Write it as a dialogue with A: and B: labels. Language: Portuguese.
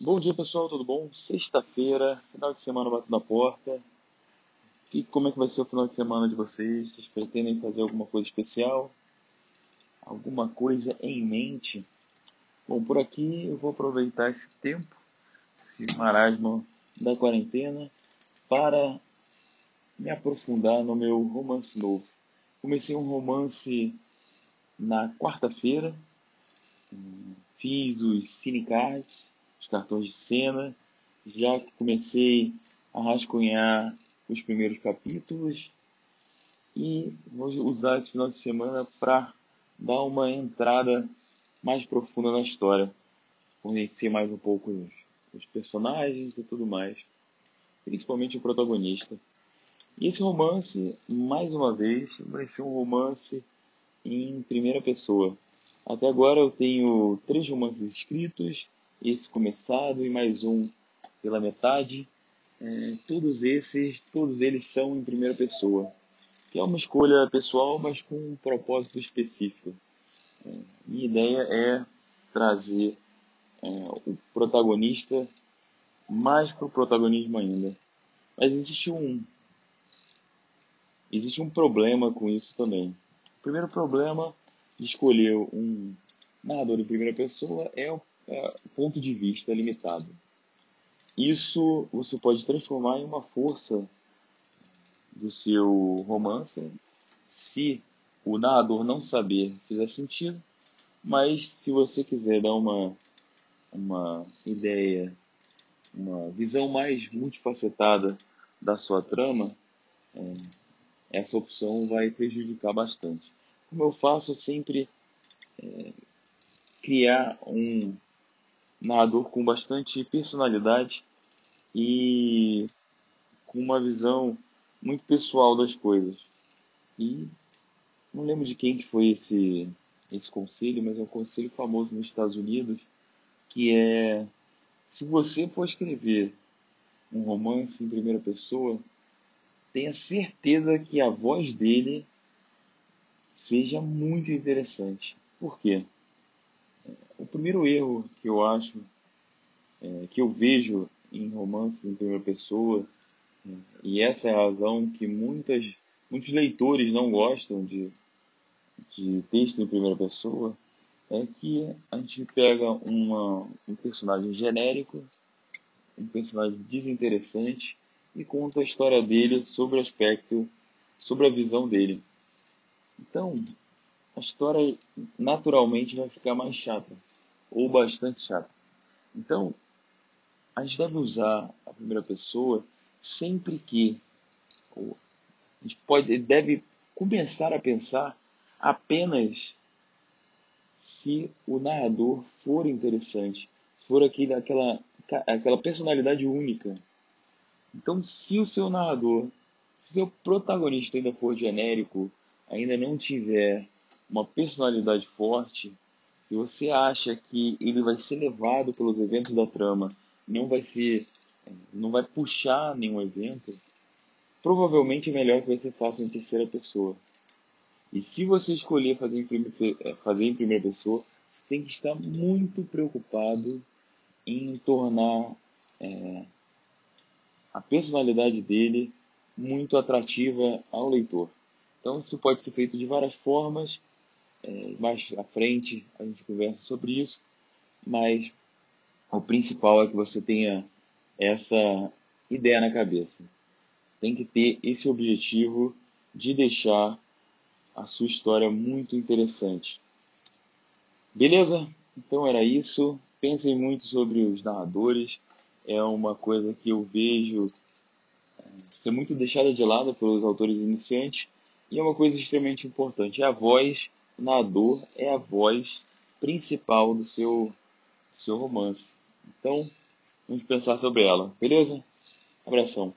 A: Bom dia pessoal, tudo bom? Sexta-feira, final de semana batendo na porta. E como é que vai ser o final de semana de vocês? Vocês pretendem fazer alguma coisa especial? Alguma coisa em mente? Bom, por aqui eu vou aproveitar esse tempo, esse marasmo da quarentena, para me aprofundar no meu romance novo. Comecei um romance na quarta-feira, fiz os cinecards, os cartões de cena, já comecei a rascunhar os primeiros capítulos e vou usar esse final de semana para dar uma entrada mais profunda na história, conhecer mais um pouco os, os personagens e tudo mais, principalmente o protagonista. E esse romance, mais uma vez, vai ser um romance em primeira pessoa. Até agora eu tenho três romances escritos, esse começado e mais um pela metade. É, todos esses, todos eles são em primeira pessoa, que é uma escolha pessoal, mas com um propósito específico. É, minha ideia é trazer é, o protagonista mais para o protagonismo ainda. Mas existe um existe um problema com isso também. O primeiro problema de escolher um narrador em primeira pessoa é o é, ponto de vista limitado. Isso você pode transformar em uma força do seu romance se o narrador não saber fizer sentido, mas se você quiser dar uma, uma ideia, uma visão mais multifacetada da sua trama, é, essa opção vai prejudicar bastante. Como eu faço sempre é, criar um narrador com bastante personalidade e com uma visão muito pessoal das coisas. E não lembro de quem que foi esse esse conselho, mas é um conselho famoso nos Estados Unidos, que é se você for escrever um romance em primeira pessoa, tenha certeza que a voz dele seja muito interessante. Por quê? O primeiro erro que eu acho, é, que eu vejo em romances em primeira pessoa, é, e essa é a razão que muitas, muitos leitores não gostam de, de texto em primeira pessoa, é que a gente pega uma, um personagem genérico, um personagem desinteressante, e conta a história dele sobre o aspecto, sobre a visão dele. Então, a história naturalmente vai ficar mais chata, ou bastante chata. Então, a gente deve usar a primeira pessoa sempre que a gente pode, deve começar a pensar apenas se o narrador for interessante, for aquele, aquela, aquela personalidade única então, se o seu narrador, se seu protagonista ainda for genérico, ainda não tiver uma personalidade forte, e você acha que ele vai ser levado pelos eventos da trama, não vai ser, não vai puxar nenhum evento, provavelmente é melhor que você faça em terceira pessoa. E se você escolher fazer em primeira, eh, fazer em primeira pessoa, você tem que estar muito preocupado em tornar é, a personalidade dele muito atrativa ao leitor. Então, isso pode ser feito de várias formas. É, mais à frente a gente conversa sobre isso, mas o principal é que você tenha essa ideia na cabeça. Tem que ter esse objetivo de deixar a sua história muito interessante. Beleza? Então era isso. Pensem muito sobre os narradores é uma coisa que eu vejo é, ser muito deixada de lado pelos autores iniciantes e é uma coisa extremamente importante. É a voz, o narrador é a voz principal do seu, do seu romance. Então, vamos pensar sobre ela, beleza? Abração.